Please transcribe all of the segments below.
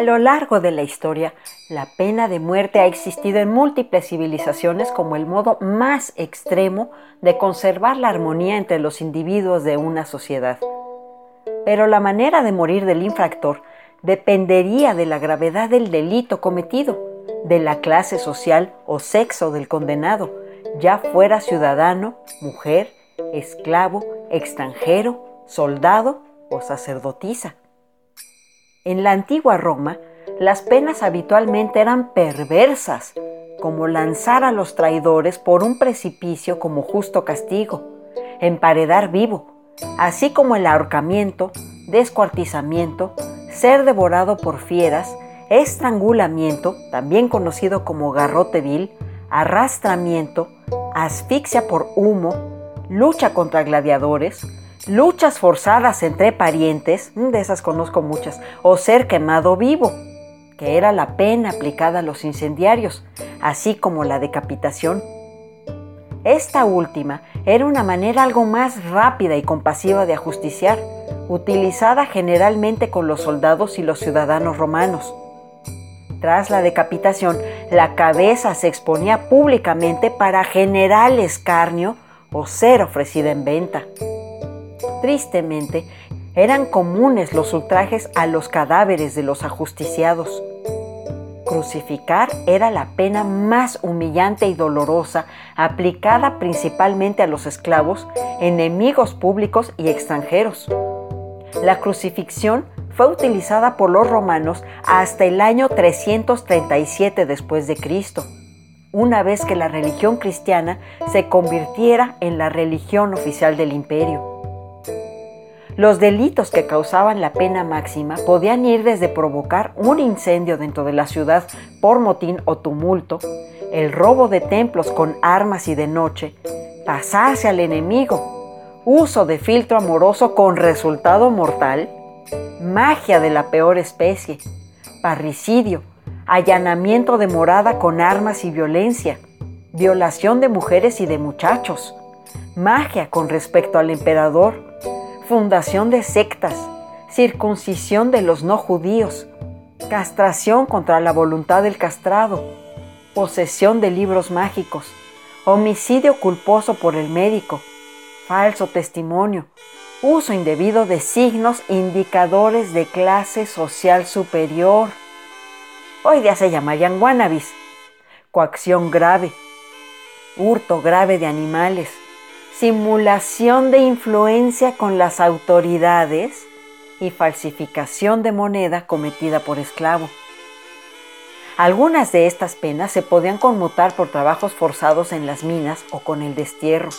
A lo largo de la historia, la pena de muerte ha existido en múltiples civilizaciones como el modo más extremo de conservar la armonía entre los individuos de una sociedad. Pero la manera de morir del infractor dependería de la gravedad del delito cometido, de la clase social o sexo del condenado, ya fuera ciudadano, mujer, esclavo, extranjero, soldado o sacerdotisa. En la antigua Roma, las penas habitualmente eran perversas, como lanzar a los traidores por un precipicio como justo castigo, emparedar vivo, así como el ahorcamiento, descuartizamiento, ser devorado por fieras, estrangulamiento, también conocido como garrote vil, arrastramiento, asfixia por humo, lucha contra gladiadores, luchas forzadas entre parientes, mm, de esas conozco muchas, o ser quemado vivo, que era la pena aplicada a los incendiarios, así como la decapitación. Esta última era una manera algo más rápida y compasiva de ajusticiar, utilizada generalmente con los soldados y los ciudadanos romanos. Tras la decapitación, la cabeza se exponía públicamente para general escarnio o ser ofrecida en venta. Tristemente, eran comunes los ultrajes a los cadáveres de los ajusticiados. Crucificar era la pena más humillante y dolorosa aplicada principalmente a los esclavos, enemigos públicos y extranjeros. La crucifixión fue utilizada por los romanos hasta el año 337 después de Cristo, una vez que la religión cristiana se convirtiera en la religión oficial del imperio. Los delitos que causaban la pena máxima podían ir desde provocar un incendio dentro de la ciudad por motín o tumulto, el robo de templos con armas y de noche, pasarse al enemigo, uso de filtro amoroso con resultado mortal, magia de la peor especie, parricidio, allanamiento de morada con armas y violencia, violación de mujeres y de muchachos, magia con respecto al emperador, fundación de sectas, circuncisión de los no judíos, castración contra la voluntad del castrado, posesión de libros mágicos, homicidio culposo por el médico, falso testimonio, uso indebido de signos indicadores de clase social superior. Hoy día se llamarían wannabis, coacción grave, hurto grave de animales, simulación de influencia con las autoridades y falsificación de moneda cometida por esclavo. Algunas de estas penas se podían conmutar por trabajos forzados en las minas o con el destierro.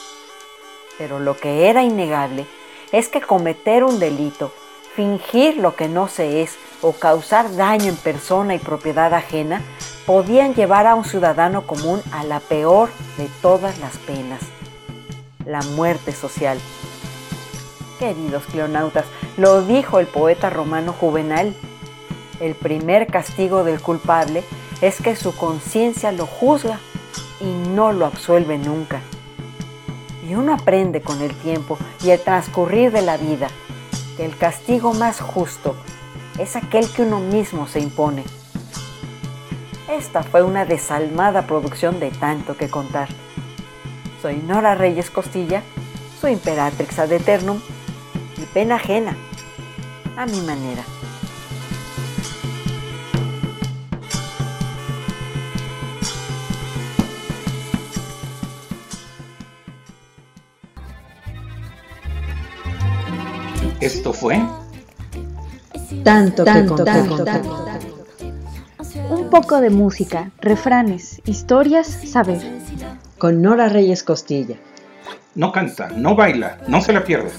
Pero lo que era innegable es que cometer un delito, fingir lo que no se es o causar daño en persona y propiedad ajena podían llevar a un ciudadano común a la peor de todas las penas, la muerte social. Queridos cleonautas, lo dijo el poeta romano Juvenal. El primer castigo del culpable es que su conciencia lo juzga y no lo absuelve nunca. Y uno aprende con el tiempo y el transcurrir de la vida que el castigo más justo es aquel que uno mismo se impone. Esta fue una desalmada producción de tanto que contar. Soy Nora Reyes Costilla, soy imperatrix ad eternum y pena ajena, a mi manera. Esto fue tanto, tanto, tanto, Un poco de música, refranes, historias, saber. Con Nora Reyes Costilla. No canta, no baila, no se la pierda.